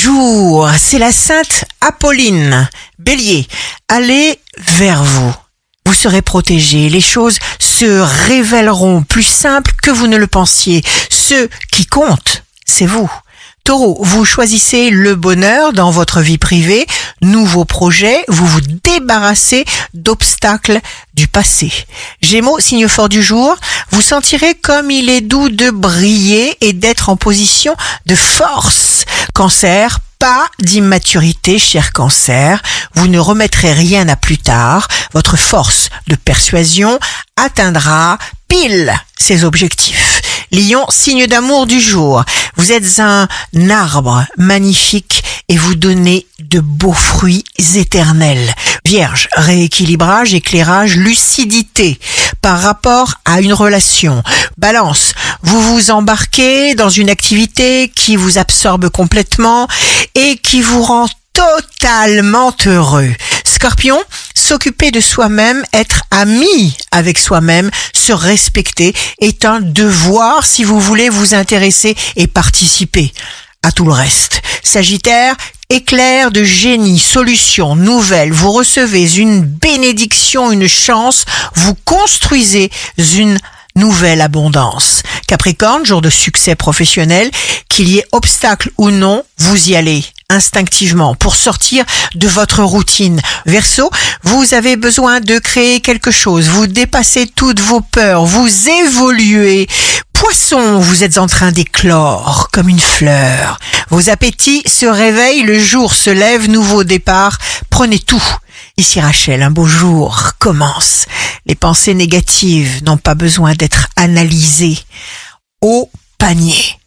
jour, c'est la sainte Apolline. Bélier, allez vers vous. Vous serez protégé, les choses se révéleront plus simples que vous ne le pensiez. Ce qui compte, c'est vous. Taureau, vous choisissez le bonheur dans votre vie privée, nouveaux projets, vous vous débarrassez d'obstacles du passé. Gémeaux, signe fort du jour, vous sentirez comme il est doux de briller et d'être en position de force. Cancer, pas d'immaturité, cher cancer. Vous ne remettrez rien à plus tard. Votre force de persuasion atteindra pile ses objectifs. Lion, signe d'amour du jour. Vous êtes un arbre magnifique et vous donnez de beaux fruits éternels. Vierge, rééquilibrage, éclairage, lucidité par rapport à une relation. Balance, vous vous embarquez dans une activité qui vous absorbe complètement et qui vous rend totalement heureux. Scorpion, s'occuper de soi-même, être ami avec soi-même, se respecter est un devoir si vous voulez vous intéresser et participer à tout le reste. Sagittaire, éclair de génie, solution, nouvelle, vous recevez une bénédiction, une chance, vous construisez une nouvelle abondance. Capricorne, jour de succès professionnel, qu'il y ait obstacle ou non, vous y allez instinctivement pour sortir de votre routine. Verseau, vous avez besoin de créer quelque chose, vous dépassez toutes vos peurs, vous évoluez. Poisson, vous êtes en train d'éclore comme une fleur. Vos appétits se réveillent, le jour se lève, nouveau départ, prenez tout. Ici Rachel, un beau jour commence. Les pensées négatives n'ont pas besoin d'être analysées. Au panier.